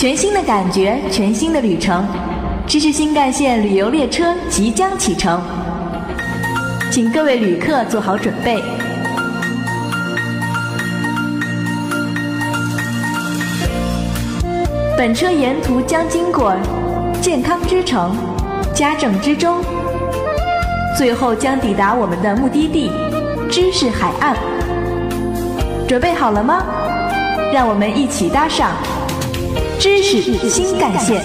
全新的感觉，全新的旅程，知识新干线旅游列车即将启程，请各位旅客做好准备。本车沿途将经过健康之城、家政之中，最后将抵达我们的目的地——知识海岸。准备好了吗？让我们一起搭上知识新干线。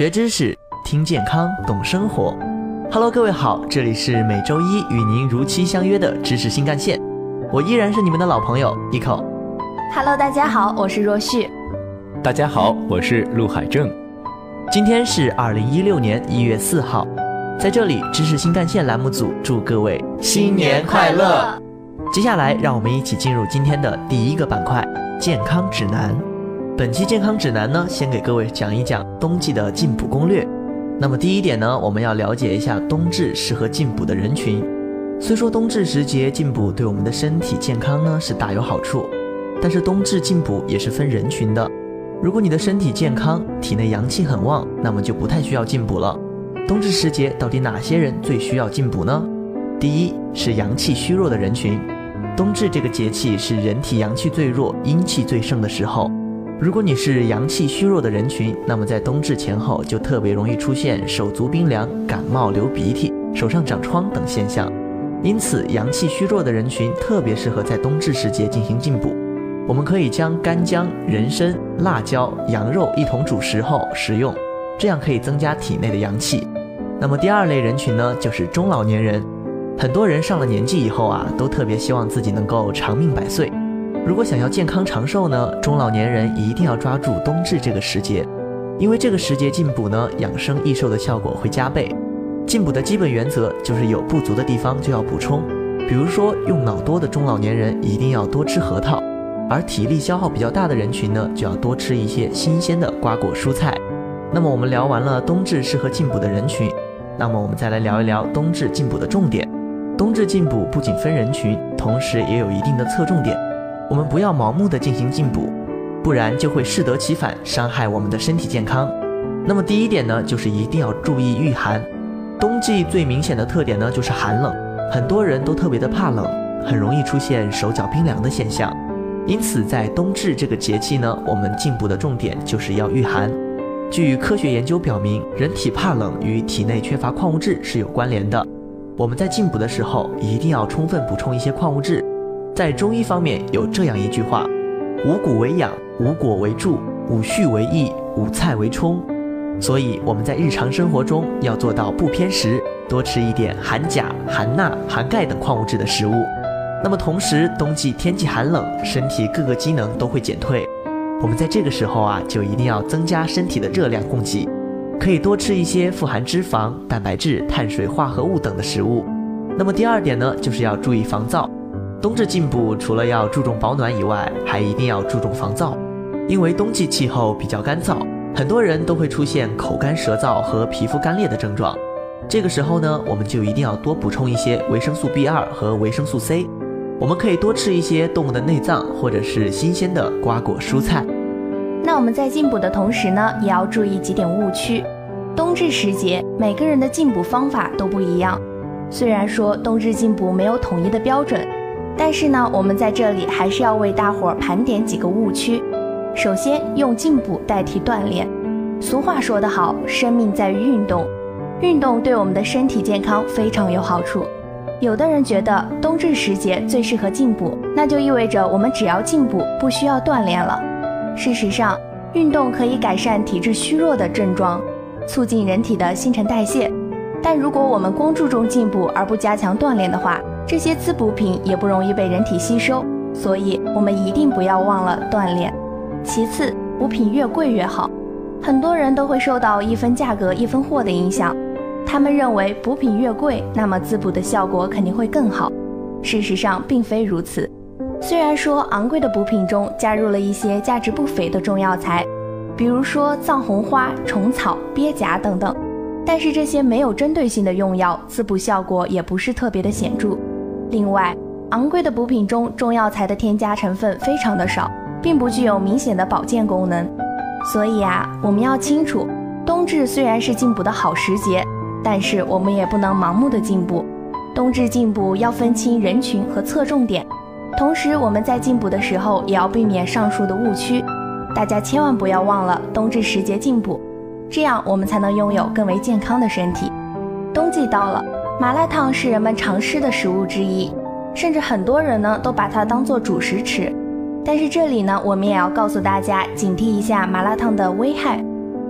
学知识，听健康，懂生活。Hello，各位好，这里是每周一与您如期相约的知识新干线，我依然是你们的老朋友 Eco。Hello，大家好，我是若旭。大家好，我是陆海正。今天是二零一六年一月四号，在这里知识新干线栏目组祝各位新年快乐。接下来，让我们一起进入今天的第一个板块——健康指南。本期健康指南呢，先给各位讲一讲冬季的进补攻略。那么第一点呢，我们要了解一下冬至适合进补的人群。虽说冬至时节进补对我们的身体健康呢是大有好处，但是冬至进补也是分人群的。如果你的身体健康，体内阳气很旺，那么就不太需要进补了。冬至时节到底哪些人最需要进补呢？第一是阳气虚弱的人群。冬至这个节气是人体阳气最弱、阴气最盛的时候。如果你是阳气虚弱的人群，那么在冬至前后就特别容易出现手足冰凉、感冒、流鼻涕、手上长疮等现象。因此，阳气虚弱的人群特别适合在冬至时节进行进补。我们可以将干姜、人参、辣椒、羊肉一同煮食后食用，这样可以增加体内的阳气。那么第二类人群呢，就是中老年人。很多人上了年纪以后啊，都特别希望自己能够长命百岁。如果想要健康长寿呢，中老年人一定要抓住冬至这个时节，因为这个时节进补呢，养生益寿的效果会加倍。进补的基本原则就是有不足的地方就要补充，比如说用脑多的中老年人一定要多吃核桃，而体力消耗比较大的人群呢，就要多吃一些新鲜的瓜果蔬菜。那么我们聊完了冬至适合进补的人群，那么我们再来聊一聊冬至进补的重点。冬至进补不仅分人群，同时也有一定的侧重点。我们不要盲目的进行进补，不然就会适得其反，伤害我们的身体健康。那么第一点呢，就是一定要注意御寒。冬季最明显的特点呢，就是寒冷，很多人都特别的怕冷，很容易出现手脚冰凉的现象。因此，在冬至这个节气呢，我们进补的重点就是要御寒。据科学研究表明，人体怕冷与体内缺乏矿物质是有关联的。我们在进补的时候，一定要充分补充一些矿物质。在中医方面有这样一句话：五谷为养，五果为助，五畜为益，五菜为充。所以我们在日常生活中要做到不偏食，多吃一点含钾、含钠、含钙等矿物质的食物。那么同时，冬季天气寒冷，身体各个机能都会减退。我们在这个时候啊，就一定要增加身体的热量供给，可以多吃一些富含脂肪、蛋白质、碳水化合物等的食物。那么第二点呢，就是要注意防燥。冬至进补，除了要注重保暖以外，还一定要注重防燥，因为冬季气候比较干燥，很多人都会出现口干舌燥和皮肤干裂的症状。这个时候呢，我们就一定要多补充一些维生素 B 二和维生素 C。我们可以多吃一些动物的内脏，或者是新鲜的瓜果蔬菜。那我们在进补的同时呢，也要注意几点误区。冬至时节，每个人的进补方法都不一样。虽然说冬至进补没有统一的标准。但是呢，我们在这里还是要为大伙儿盘点几个误区。首先，用进补代替锻炼。俗话说得好，生命在于运动，运动对我们的身体健康非常有好处。有的人觉得冬至时节最适合进补，那就意味着我们只要进补，不需要锻炼了。事实上，运动可以改善体质虚弱的症状，促进人体的新陈代谢。但如果我们光注重进补而不加强锻炼的话，这些滋补品也不容易被人体吸收，所以我们一定不要忘了锻炼。其次，补品越贵越好，很多人都会受到一分价格一分货的影响，他们认为补品越贵，那么滋补的效果肯定会更好。事实上并非如此。虽然说昂贵的补品中加入了一些价值不菲的中药材，比如说藏红花、虫草、鳖甲等等，但是这些没有针对性的用药，滋补效果也不是特别的显著。另外，昂贵的补品中中药材的添加成分非常的少，并不具有明显的保健功能。所以啊，我们要清楚，冬至虽然是进补的好时节，但是我们也不能盲目的进补。冬至进补要分清人群和侧重点，同时我们在进补的时候也要避免上述的误区。大家千万不要忘了冬至时节进补，这样我们才能拥有更为健康的身体。冬季到了，麻辣烫是人们常吃的食物之一，甚至很多人呢都把它当做主食吃。但是这里呢，我们也要告诉大家，警惕一下麻辣烫的危害。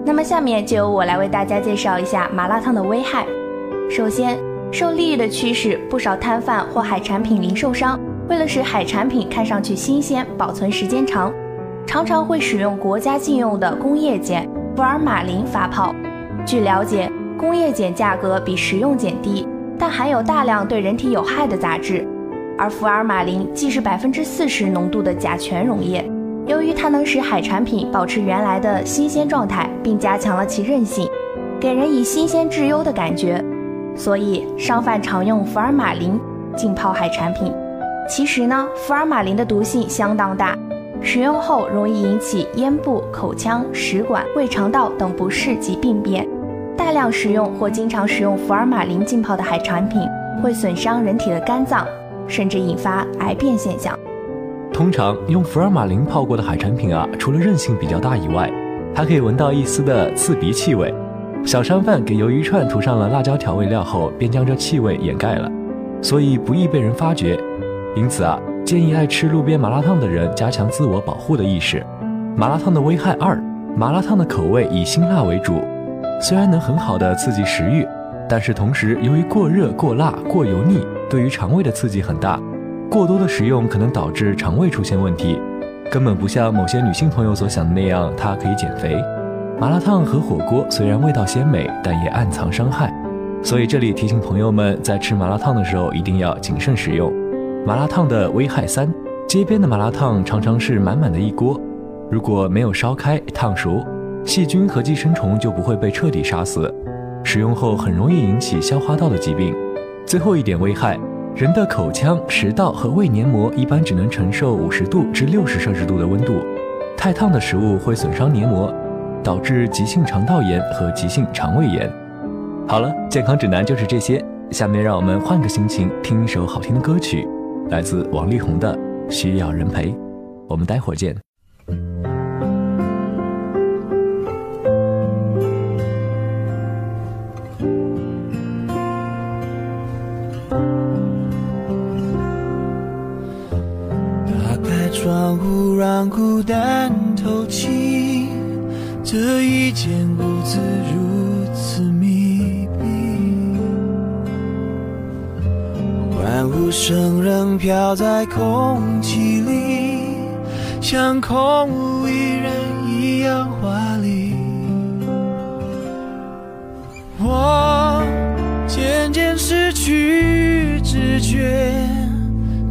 那么下面就由我来为大家介绍一下麻辣烫的危害。首先，受利益的驱使，不少摊贩或海产品零售商为了使海产品看上去新鲜、保存时间长，常常会使用国家禁用的工业碱福尔马林发泡。据了解，工业碱价格比食用碱低，但含有大量对人体有害的杂质。而福尔马林既是百分之四十浓度的甲醛溶液，由于它能使海产品保持原来的新鲜状态，并加强了其韧性，给人以新鲜质优的感觉，所以商贩常用福尔马林浸泡海产品。其实呢，福尔马林的毒性相当大，使用后容易引起咽部、口腔、食管、胃肠道等不适及病变。大量食用或经常使用福尔马林浸泡的海产品，会损伤人体的肝脏。甚至引发癌变现象。通常用福尔马林泡过的海产品啊，除了韧性比较大以外，还可以闻到一丝的刺鼻气味。小商贩给鱿鱼串涂上了辣椒调味料后，便将这气味掩盖了，所以不易被人发觉。因此啊，建议爱吃路边麻辣烫的人加强自我保护的意识。麻辣烫的危害二：麻辣烫的口味以辛辣为主，虽然能很好的刺激食欲，但是同时由于过热、过辣、过油腻。对于肠胃的刺激很大，过多的食用可能导致肠胃出现问题，根本不像某些女性朋友所想的那样，它可以减肥。麻辣烫和火锅虽然味道鲜美，但也暗藏伤害，所以这里提醒朋友们，在吃麻辣烫的时候一定要谨慎食用。麻辣烫的危害三：街边的麻辣烫常常是满满的一锅，如果没有烧开烫熟，细菌和寄生虫就不会被彻底杀死，使用后很容易引起消化道的疾病。最后一点危害，人的口腔、食道和胃黏膜一般只能承受五十度至六十摄氏度的温度，太烫的食物会损伤黏膜，导致急性肠道炎和急性肠胃炎。好了，健康指南就是这些。下面让我们换个心情，听一首好听的歌曲，来自王力宏的《需要人陪》。我们待会儿见。窗户让孤单透气，这一间屋子如此密闭，欢呼声仍飘在空气里，像空无一人一样华丽。我渐渐失去知觉。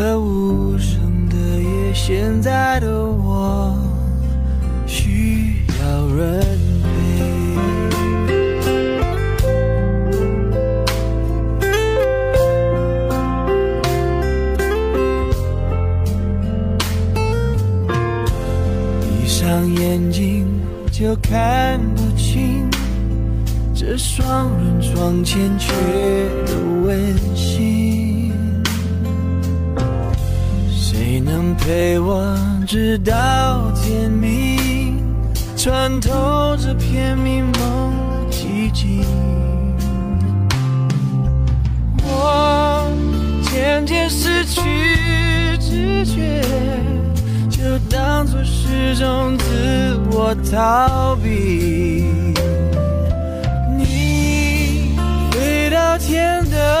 这无声的夜，现在的我需要人陪。闭上眼睛就看不清。这双人床欠缺的温馨，陪我直到天明？穿透这片迷蒙寂静。我渐渐失去知觉，就当作是种自我逃避。你飞到天的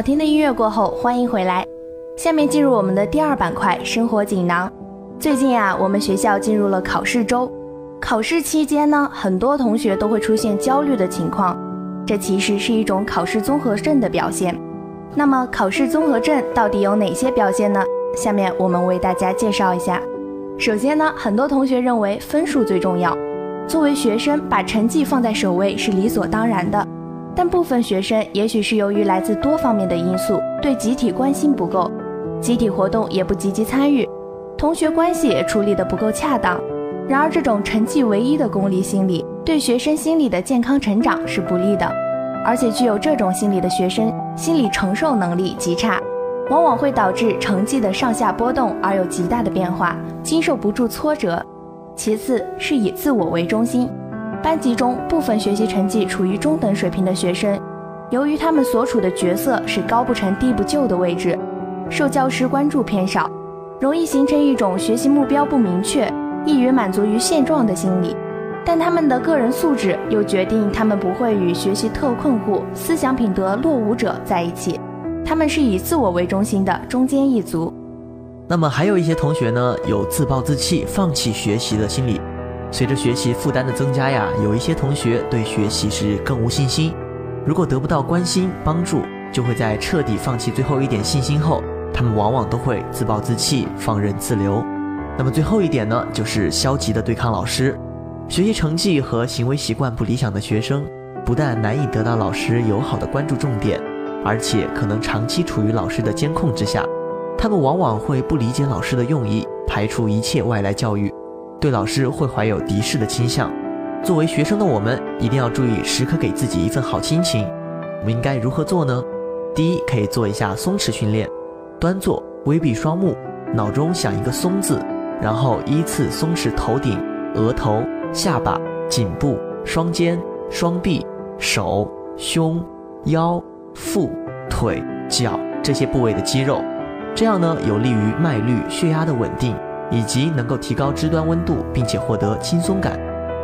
好听的音乐过后，欢迎回来。下面进入我们的第二板块——生活锦囊。最近啊，我们学校进入了考试周，考试期间呢，很多同学都会出现焦虑的情况，这其实是一种考试综合症的表现。那么，考试综合症到底有哪些表现呢？下面我们为大家介绍一下。首先呢，很多同学认为分数最重要，作为学生，把成绩放在首位是理所当然的。但部分学生也许是由于来自多方面的因素，对集体关心不够，集体活动也不积极参与，同学关系也处理得不够恰当。然而，这种成绩唯一的功利心理，对学生心理的健康成长是不利的。而且，具有这种心理的学生，心理承受能力极差，往往会导致成绩的上下波动而有极大的变化，经受不住挫折。其次是以自我为中心。班级中部分学习成绩处于中等水平的学生，由于他们所处的角色是高不成低不就的位置，受教师关注偏少，容易形成一种学习目标不明确、易于满足于现状的心理。但他们的个人素质又决定他们不会与学习特困户、思想品德落伍者在一起，他们是以自我为中心的中间一族。那么还有一些同学呢，有自暴自弃、放弃学习的心理。随着学习负担的增加呀，有一些同学对学习是更无信心。如果得不到关心帮助，就会在彻底放弃最后一点信心后，他们往往都会自暴自弃、放任自流。那么最后一点呢，就是消极的对抗老师。学习成绩和行为习惯不理想的学生，不但难以得到老师友好的关注重点，而且可能长期处于老师的监控之下。他们往往会不理解老师的用意，排除一切外来教育。对老师会怀有敌视的倾向。作为学生的我们，一定要注意时刻给自己一份好心情。我们应该如何做呢？第一，可以做一下松弛训练，端坐，微闭双目，脑中想一个“松”字，然后依次松弛头顶、额头、下巴、颈部、双肩、双臂、手、胸、腰、腹、腿、脚这些部位的肌肉，这样呢，有利于脉率、血压的稳定。以及能够提高肢端温度，并且获得轻松感。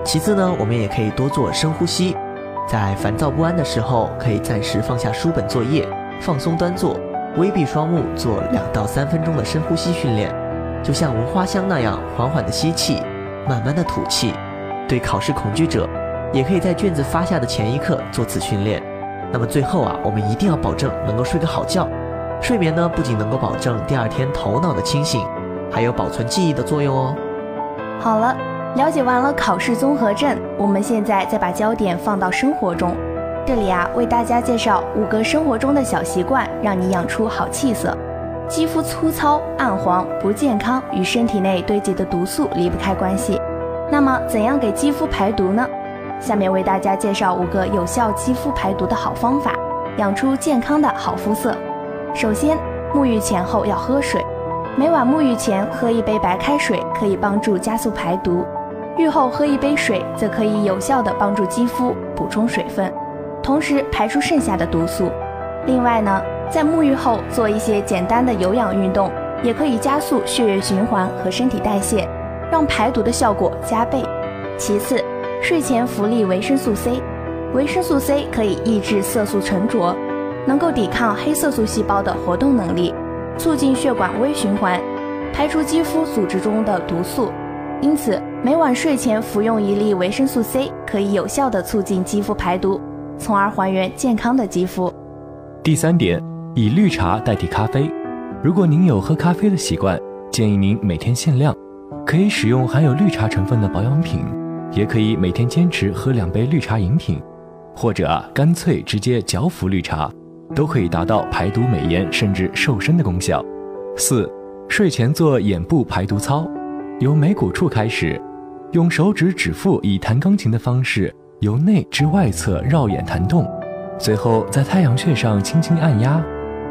其次呢，我们也可以多做深呼吸，在烦躁不安的时候，可以暂时放下书本作业，放松端坐，微闭双目，做两到三分钟的深呼吸训练，就像闻花香那样，缓缓的吸气，慢慢的吐气。对考试恐惧者，也可以在卷子发下的前一刻做此训练。那么最后啊，我们一定要保证能够睡个好觉。睡眠呢，不仅能够保证第二天头脑的清醒，还有保存记忆的作用哦。好了，了解完了考试综合症，我们现在再把焦点放到生活中。这里啊，为大家介绍五个生活中的小习惯，让你养出好气色。肌肤粗糙、暗黄、不健康，与身体内堆积的毒素离不开关系。那么，怎样给肌肤排毒呢？下面为大家介绍五个有效肌肤排毒的好方法，养出健康的好肤色。首先，沐浴前后要喝水，每晚沐浴前喝一杯白开水，可以帮助加速排毒；浴后喝一杯水，则可以有效的帮助肌肤补充水分，同时排出剩下的毒素。另外呢，在沐浴后做一些简单的有氧运动，也可以加速血液循环和身体代谢，让排毒的效果加倍。其次，睡前服利维生素 C，维生素 C 可以抑制色素沉着，能够抵抗黑色素细胞的活动能力，促进血管微循环，排出肌肤组织中的毒素。因此，每晚睡前服用一粒维生素 C，可以有效的促进肌肤排毒，从而还原健康的肌肤。第三点，以绿茶代替咖啡。如果您有喝咖啡的习惯，建议您每天限量，可以使用含有绿茶成分的保养品。也可以每天坚持喝两杯绿茶饮品，或者干脆直接嚼服绿茶，都可以达到排毒美颜甚至瘦身的功效。四，睡前做眼部排毒操，由眉骨处开始，用手指指腹以弹钢琴的方式由内至外侧绕眼弹动，随后在太阳穴上轻轻按压，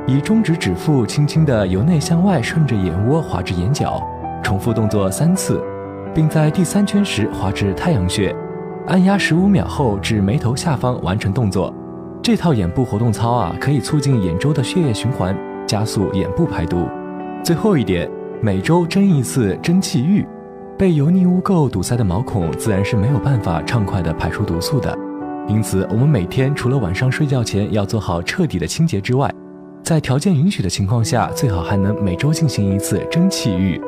以中指指腹轻轻的由内向外顺着眼窝滑至眼角，重复动作三次。并在第三圈时滑至太阳穴，按压十五秒后至眉头下方完成动作。这套眼部活动操啊，可以促进眼周的血液循环，加速眼部排毒。最后一点，每周蒸一次蒸汽浴。被油腻污垢堵塞的毛孔自然是没有办法畅快地排出毒素的，因此我们每天除了晚上睡觉前要做好彻底的清洁之外，在条件允许的情况下，最好还能每周进行一次蒸汽浴。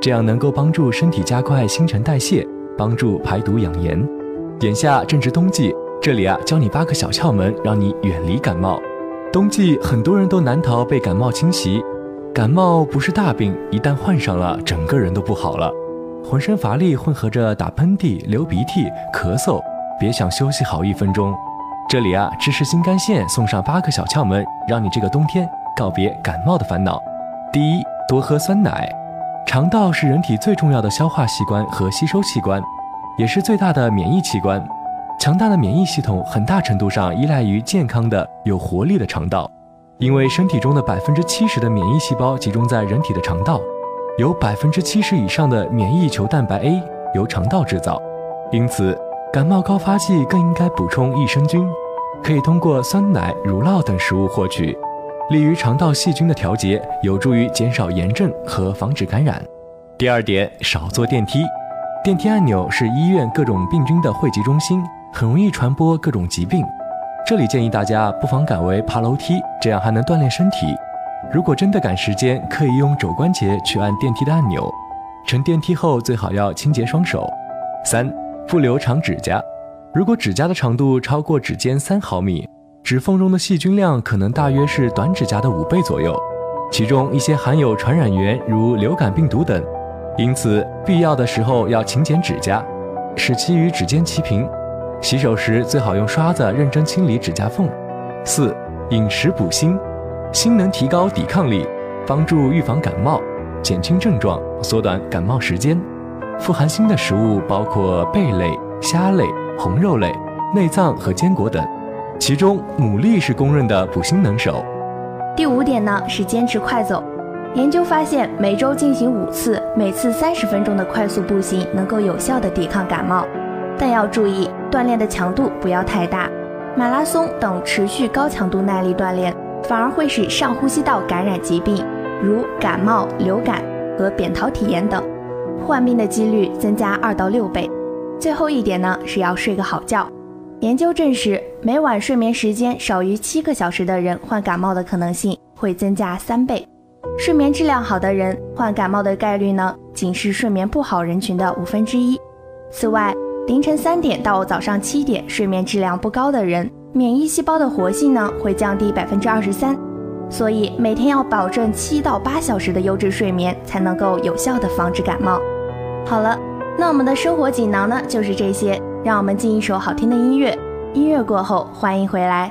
这样能够帮助身体加快新陈代谢，帮助排毒养颜。眼下正值冬季，这里啊教你八个小窍门，让你远离感冒。冬季很多人都难逃被感冒侵袭，感冒不是大病，一旦患上了，整个人都不好了，浑身乏力，混合着打喷嚏、流鼻涕、咳嗽，别想休息好一分钟。这里啊，知识新干线送上八个小窍门，让你这个冬天告别感冒的烦恼。第一，多喝酸奶。肠道是人体最重要的消化器官和吸收器官，也是最大的免疫器官。强大的免疫系统很大程度上依赖于健康的、有活力的肠道。因为身体中的百分之七十的免疫细胞集中在人体的肠道，有百分之七十以上的免疫球蛋白 A 由肠道制造。因此，感冒高发季更应该补充益生菌，可以通过酸奶、乳酪等食物获取。利于肠道细菌的调节，有助于减少炎症和防止感染。第二点，少坐电梯。电梯按钮是医院各种病菌的汇集中心，很容易传播各种疾病。这里建议大家不妨改为爬楼梯，这样还能锻炼身体。如果真的赶时间，可以用肘关节去按电梯的按钮。乘电梯后最好要清洁双手。三，不留长指甲。如果指甲的长度超过指尖三毫米。指缝中的细菌量可能大约是短指甲的五倍左右，其中一些含有传染源，如流感病毒等，因此必要的时候要勤剪指甲，使其与指尖齐平。洗手时最好用刷子认真清理指甲缝。四、饮食补锌，锌能提高抵抗力，帮助预防感冒，减轻症状，缩短感冒时间。富含锌的食物包括贝类、虾类、红肉类、内脏和坚果等。其中，牡蛎是公认的补锌能手。第五点呢是坚持快走。研究发现，每周进行五次，每次三十分钟的快速步行，能够有效的抵抗感冒。但要注意，锻炼的强度不要太大。马拉松等持续高强度耐力锻炼，反而会使上呼吸道感染疾病，如感冒、流感和扁桃体炎等，患病的几率增加二到六倍。最后一点呢是要睡个好觉。研究证实，每晚睡眠时间少于七个小时的人，患感冒的可能性会增加三倍。睡眠质量好的人，患感冒的概率呢，仅是睡眠不好人群的五分之一。此外，凌晨三点到早上七点睡眠质量不高的人，免疫细胞的活性呢会降低百分之二十三。所以每天要保证七到八小时的优质睡眠，才能够有效的防止感冒。好了，那我们的生活锦囊呢，就是这些。让我们进一首好听的音乐，音乐过后欢迎回来。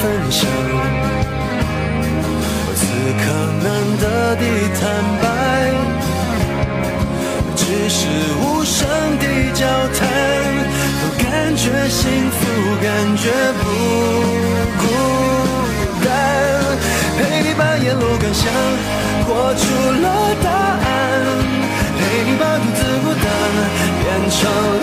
分享，此刻难得的坦白，只是无声的交谈，都感觉幸福，感觉不孤单。陪你把沿路感想活出了答案，陪你把独自孤单变成了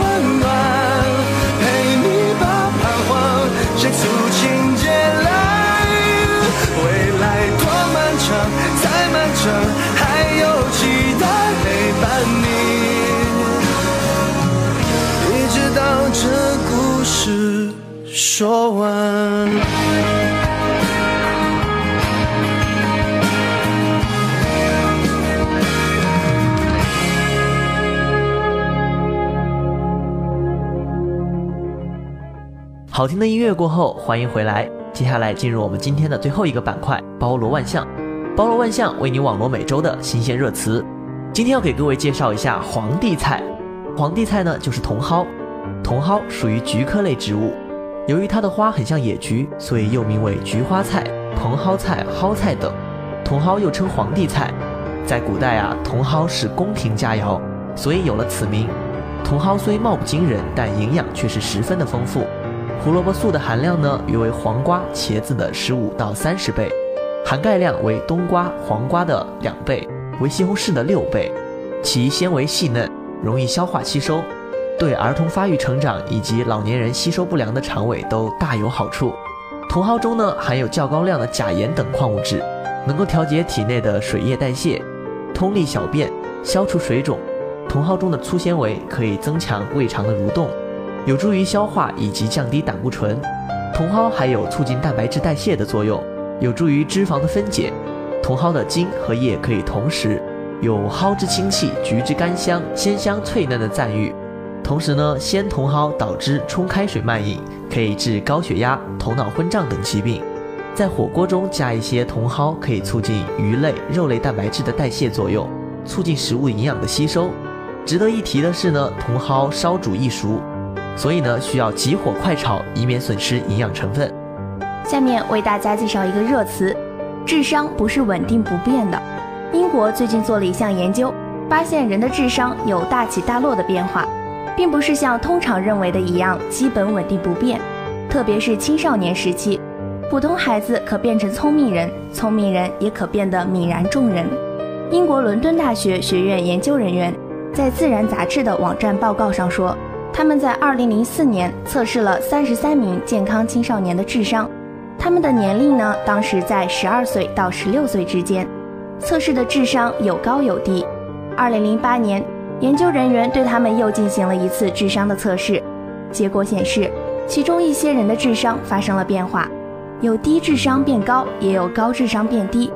说完。好听的音乐过后，欢迎回来。接下来进入我们今天的最后一个板块——包罗万象。包罗万象为你网罗每周的新鲜热词。今天要给各位介绍一下皇帝菜。皇帝菜呢，就是茼蒿。茼蒿属于菊科类植物，由于它的花很像野菊，所以又名为菊花菜、茼蒿菜、蒿菜等。茼蒿又称皇帝菜。在古代啊，茼蒿是宫廷佳肴，所以有了此名。茼蒿虽貌不惊人，但营养却是十分的丰富。胡萝卜素的含量呢，约为黄瓜、茄子的十五到三十倍，含钙量为冬瓜、黄瓜的两倍，为西红柿的六倍。其纤维细嫩，容易消化吸收，对儿童发育成长以及老年人吸收不良的肠胃都大有好处。茼蒿中呢含有较高量的钾盐等矿物质，能够调节体内的水液代谢，通利小便，消除水肿。茼蒿中的粗纤维可以增强胃肠的蠕动，有助于消化以及降低胆固醇。茼蒿还有促进蛋白质代谢的作用，有助于脂肪的分解。茼蒿的茎和叶可以同时，有蒿之清气，橘之甘香，鲜香脆嫩的赞誉。同时呢，鲜茼蒿导致冲开水慢饮，可以治高血压、头脑昏胀等疾病。在火锅中加一些茼蒿，可以促进鱼类、肉类蛋白质的代谢作用，促进食物营养的吸收。值得一提的是呢，茼蒿烧煮易熟，所以呢需要急火快炒，以免损失营养成分。下面为大家介绍一个热词：智商不是稳定不变的。英国最近做了一项研究，发现人的智商有大起大落的变化。并不是像通常认为的一样基本稳定不变，特别是青少年时期，普通孩子可变成聪明人，聪明人也可变得泯然众人。英国伦敦大学学院研究人员在《自然》杂志的网站报告上说，他们在2004年测试了33名健康青少年的智商，他们的年龄呢，当时在12岁到16岁之间，测试的智商有高有低。2008年。研究人员对他们又进行了一次智商的测试，结果显示，其中一些人的智商发生了变化，有低智商变高，也有高智商变低，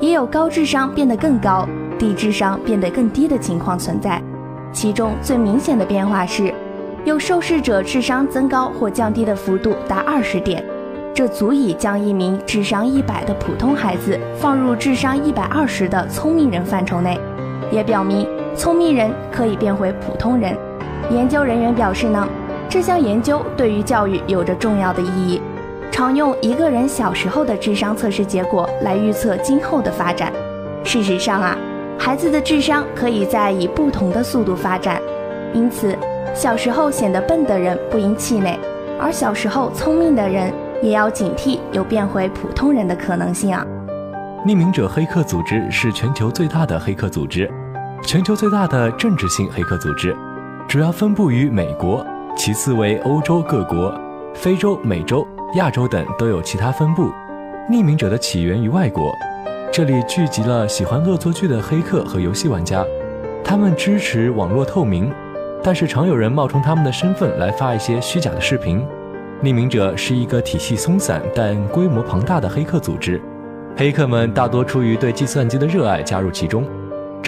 也有高智商变得更高，低智商变得更低的情况存在。其中最明显的变化是，有受试者智商增高或降低的幅度达二十点，这足以将一名智商一百的普通孩子放入智商一百二十的聪明人范畴内，也表明。聪明人可以变回普通人。研究人员表示呢，这项研究对于教育有着重要的意义。常用一个人小时候的智商测试结果来预测今后的发展。事实上啊，孩子的智商可以在以不同的速度发展，因此小时候显得笨的人不应气馁，而小时候聪明的人也要警惕有变回普通人的可能性啊。匿名者黑客组织是全球最大的黑客组织。全球最大的政治性黑客组织，主要分布于美国，其次为欧洲各国，非洲、美洲、亚洲等都有其他分布。匿名者的起源于外国，这里聚集了喜欢恶作剧的黑客和游戏玩家，他们支持网络透明，但是常有人冒充他们的身份来发一些虚假的视频。匿名者是一个体系松散但规模庞大的黑客组织，黑客们大多出于对计算机的热爱加入其中。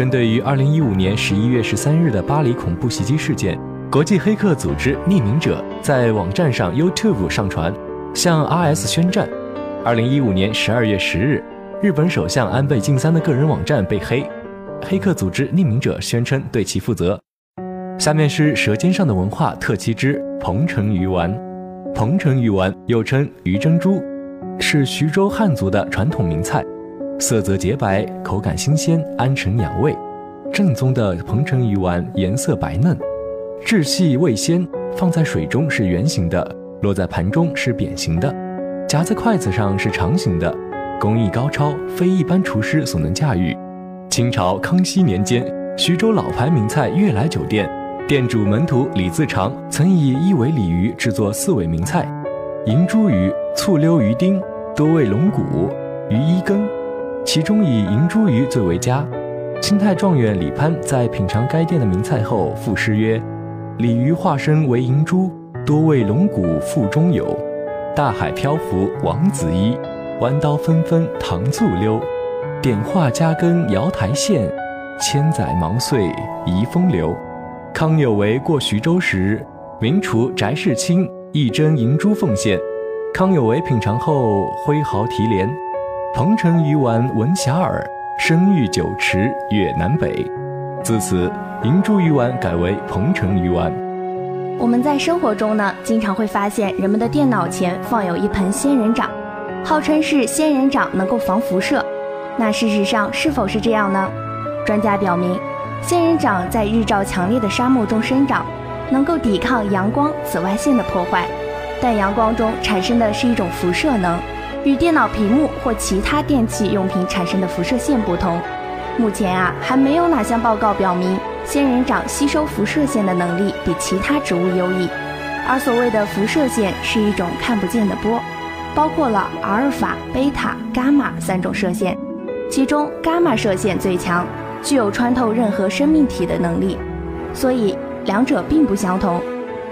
针对于2015年11月13日的巴黎恐怖袭击事件，国际黑客组织匿名者在网站上 YouTube 上传，向 RS 宣战。2015年12月10日，日本首相安倍晋三的个人网站被黑，黑客组织匿名者宣称对其负责。下面是《舌尖上的文化》特辑之彭城鱼丸。彭城鱼丸又称鱼珍珠，是徐州汉族的传统名菜。色泽洁白，口感新鲜，安神养胃。正宗的彭城鱼丸颜色白嫩，质细味鲜。放在水中是圆形的，落在盘中是扁形的，夹在筷子上是长形的。工艺高超，非一般厨师所能驾驭。清朝康熙年间，徐州老牌名菜悦来酒店店主门徒李自长曾以一尾鲤鱼制作四尾名菜：银珠鱼、醋溜鱼丁、多味龙骨、鱼衣羹。其中以银珠鱼最为佳。清太状元李攀在品尝该店的名菜后赋诗曰：“鲤鱼化身为银珠，多为龙骨腹中有。大海漂浮王子衣，弯刀纷纷糖醋溜。点画加羹瑶台县，千载芒穗遗风流。”康有为过徐州时，名厨翟世清一蒸银珠奉献。康有为品尝后挥毫题联。彭城鱼丸闻遐迩，声誉九池越南北。自此，银珠鱼丸改为彭城鱼丸。我们在生活中呢，经常会发现人们的电脑前放有一盆仙人掌，号称是仙人掌能够防辐射。那事实上是否是这样呢？专家表明，仙人掌在日照强烈的沙漠中生长，能够抵抗阳光、紫外线的破坏，但阳光中产生的是一种辐射能。与电脑屏幕或其他电器用品产生的辐射线不同，目前啊还没有哪项报告表明仙人掌吸收辐射线的能力比其他植物优异。而所谓的辐射线是一种看不见的波，包括了阿尔法、贝塔、伽马三种射线，其中伽马射线最强，具有穿透任何生命体的能力，所以两者并不相同。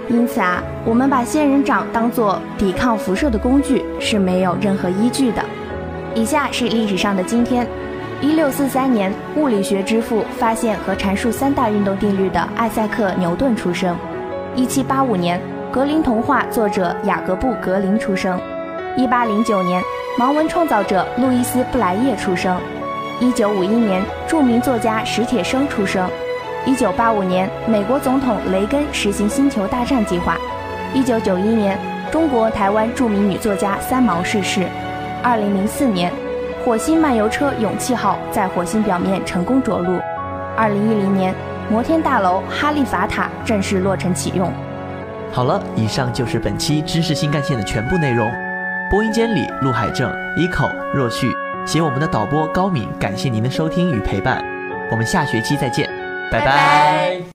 因此啊，我们把仙人掌当作抵抗辐射的工具是没有任何依据的。以下是历史上的今天：一六四三年，物理学之父、发现和阐述三大运动定律的艾赛克·牛顿出生；一七八五年，格林童话作者雅各布·格林出生；一八零九年，盲文创造者路易斯·布莱叶出生；一九五一年，著名作家史铁生出生。一九八五年，美国总统雷根实行星球大战计划。一九九一年，中国台湾著名女作家三毛逝世。二零零四年，火星漫游车勇气号在火星表面成功着陆。二零一零年，摩天大楼哈利法塔正式落成启用。好了，以上就是本期知识新干线的全部内容。播音间里，陆海正、一口、若旭，携我们的导播高敏，感谢您的收听与陪伴。我们下学期再见。拜拜。